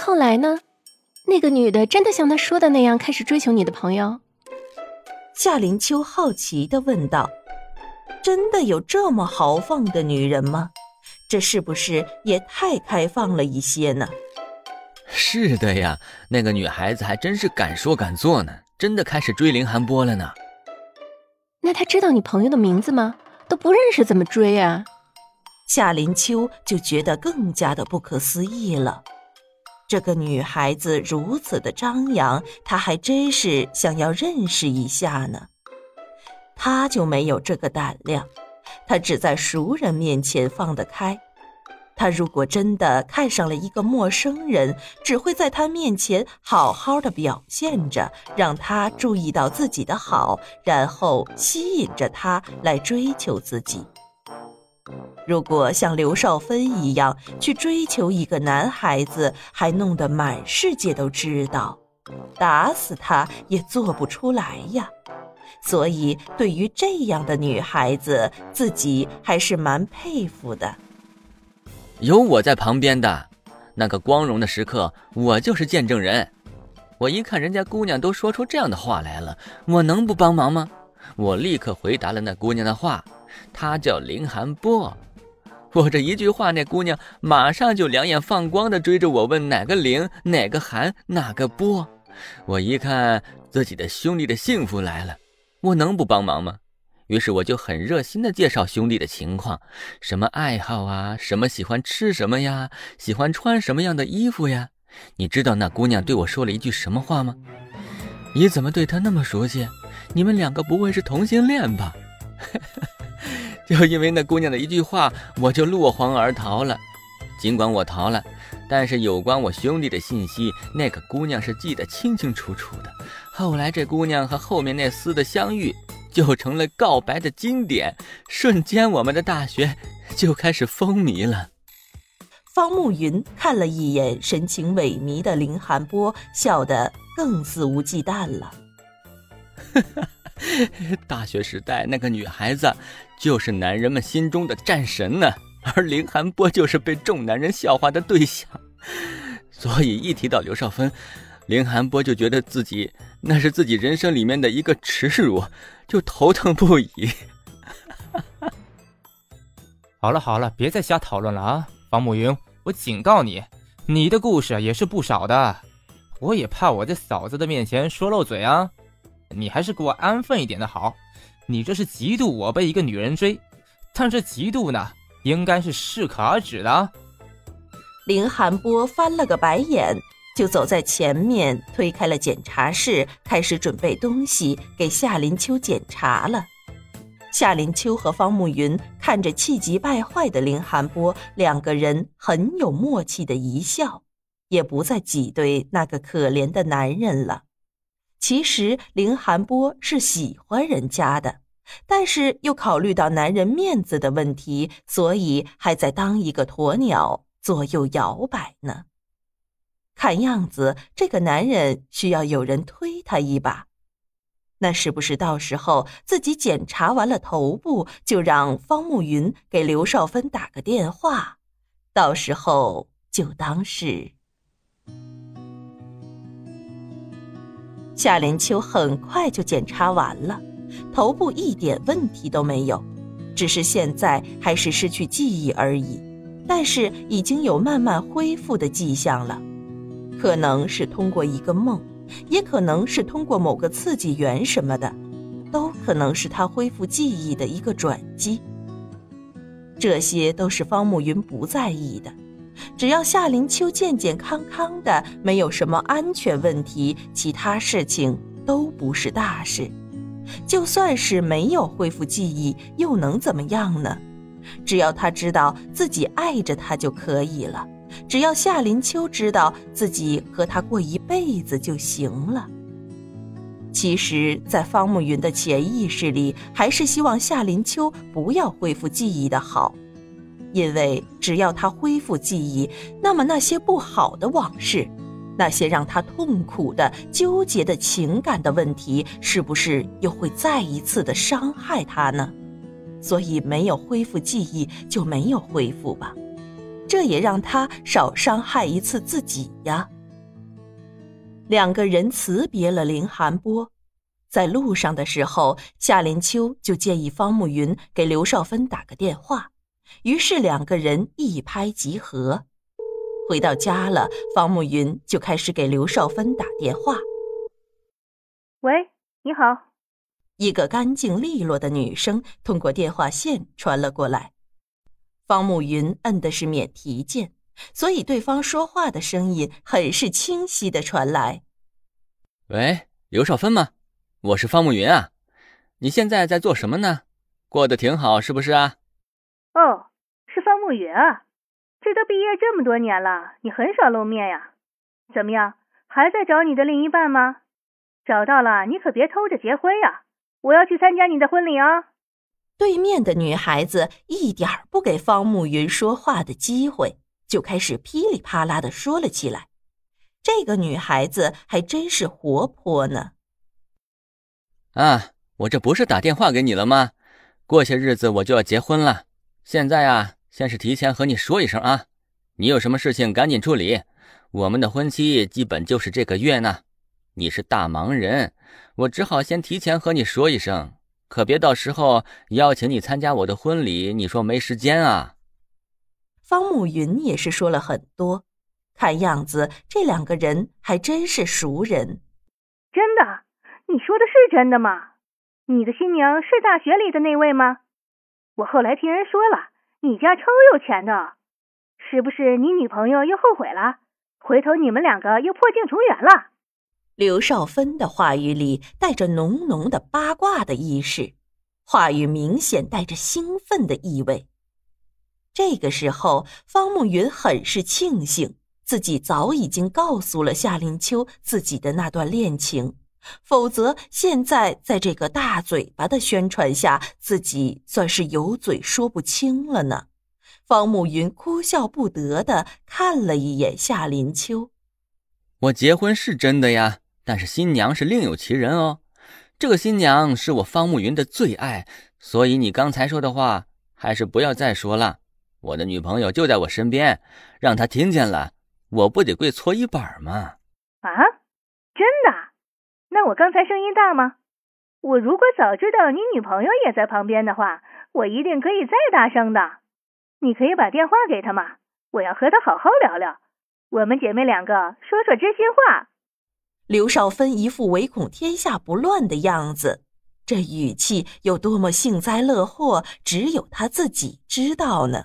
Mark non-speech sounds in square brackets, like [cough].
后来呢？那个女的真的像他说的那样开始追求你的朋友？夏林秋好奇的问道：“真的有这么豪放的女人吗？这是不是也太开放了一些呢？”是的呀，那个女孩子还真是敢说敢做呢，真的开始追林寒波了呢。那她知道你朋友的名字吗？都不认识怎么追啊？夏林秋就觉得更加的不可思议了。这个女孩子如此的张扬，他还真是想要认识一下呢。他就没有这个胆量，他只在熟人面前放得开。他如果真的看上了一个陌生人，只会在他面前好好的表现着，让他注意到自己的好，然后吸引着他来追求自己。如果像刘少芬一样去追求一个男孩子，还弄得满世界都知道，打死他也做不出来呀。所以，对于这样的女孩子，自己还是蛮佩服的。有我在旁边的那个光荣的时刻，我就是见证人。我一看人家姑娘都说出这样的话来了，我能不帮忙吗？我立刻回答了那姑娘的话，她叫林寒波。我这一句话，那姑娘马上就两眼放光的追着我问哪个林，哪个寒，哪个波。我一看自己的兄弟的幸福来了，我能不帮忙吗？于是我就很热心的介绍兄弟的情况，什么爱好啊，什么喜欢吃什么呀，喜欢穿什么样的衣服呀？你知道那姑娘对我说了一句什么话吗？你怎么对她那么熟悉？你们两个不会是同性恋吧？就因为那姑娘的一句话，我就落荒而逃了。尽管我逃了，但是有关我兄弟的信息，那个姑娘是记得清清楚楚的。后来这姑娘和后面那厮的相遇，就成了告白的经典，瞬间我们的大学就开始风靡了。方慕云看了一眼神情萎靡的林寒波，笑得更肆无忌惮了。[laughs] [laughs] 大学时代那个女孩子，就是男人们心中的战神呢，而林寒波就是被众男人笑话的对象。所以一提到刘少芬，林寒波就觉得自己那是自己人生里面的一个耻辱，就头疼不已。[laughs] 好了好了，别再瞎讨论了啊！方慕云，我警告你，你的故事也是不少的，我也怕我在嫂子的面前说漏嘴啊。你还是给我安分一点的好，你这是嫉妒我被一个女人追，但这嫉妒呢，应该是适可而止的。林寒波翻了个白眼，就走在前面，推开了检查室，开始准备东西给夏林秋检查了。夏林秋和方慕云看着气急败坏的林寒波，两个人很有默契的一笑，也不再挤兑那个可怜的男人了。其实林寒波是喜欢人家的，但是又考虑到男人面子的问题，所以还在当一个鸵鸟左右摇摆呢。看样子这个男人需要有人推他一把，那是不是到时候自己检查完了头部，就让方慕云给刘少芬打个电话，到时候就当是。夏连秋很快就检查完了，头部一点问题都没有，只是现在还是失去记忆而已。但是已经有慢慢恢复的迹象了，可能是通过一个梦，也可能是通过某个刺激源什么的，都可能是他恢复记忆的一个转机。这些都是方慕云不在意的。只要夏林秋健健康康的，没有什么安全问题，其他事情都不是大事。就算是没有恢复记忆，又能怎么样呢？只要他知道自己爱着他就可以了，只要夏林秋知道自己和他过一辈子就行了。其实，在方慕云的潜意识里，还是希望夏林秋不要恢复记忆的好。因为只要他恢复记忆，那么那些不好的往事，那些让他痛苦的、纠结的情感的问题，是不是又会再一次的伤害他呢？所以没有恢复记忆就没有恢复吧。这也让他少伤害一次自己呀。两个人辞别了林寒波，在路上的时候，夏林秋就建议方慕云给刘少芬打个电话，于是两个人一拍即合。回到家了，方慕云就开始给刘少芬打电话。喂，你好。一个干净利落的女声通过电话线传了过来。方慕云摁的是免提键。所以，对方说话的声音很是清晰的传来。喂，刘少芬吗？我是方慕云啊。你现在在做什么呢？过得挺好，是不是啊？哦，是方慕云啊。这都毕业这么多年了，你很少露面呀。怎么样，还在找你的另一半吗？找到了，你可别偷着结婚呀。我要去参加你的婚礼啊。对面的女孩子一点不给方慕云说话的机会。就开始噼里啪啦的说了起来。这个女孩子还真是活泼呢。啊，我这不是打电话给你了吗？过些日子我就要结婚了。现在啊，先是提前和你说一声啊，你有什么事情赶紧处理。我们的婚期基本就是这个月呢。你是大忙人，我只好先提前和你说一声，可别到时候邀请你参加我的婚礼，你说没时间啊。方慕云也是说了很多，看样子这两个人还真是熟人。真的？你说的是真的吗？你的新娘是大学里的那位吗？我后来听人说了，你家超有钱的，是不是你女朋友又后悔了？回头你们两个又破镜重圆了？刘少芬的话语里带着浓浓的八卦的意识，话语明显带着兴奋的意味。这个时候，方慕云很是庆幸自己早已经告诉了夏林秋自己的那段恋情，否则现在在这个大嘴巴的宣传下，自己算是有嘴说不清了呢。方慕云哭笑不得的看了一眼夏林秋：“我结婚是真的呀，但是新娘是另有其人哦。这个新娘是我方慕云的最爱，所以你刚才说的话还是不要再说了。”我的女朋友就在我身边，让她听见了，我不得跪搓衣板吗？啊？那我刚才声音大吗？我如果早知道你女朋友也在旁边的话，我一定可以再大声的。你可以把电话给她吗？我要和她好好聊聊，我们姐妹两个说说真心话。刘少芬一副唯恐天下不乱的样子，这语气有多么幸灾乐祸，只有她自己知道呢。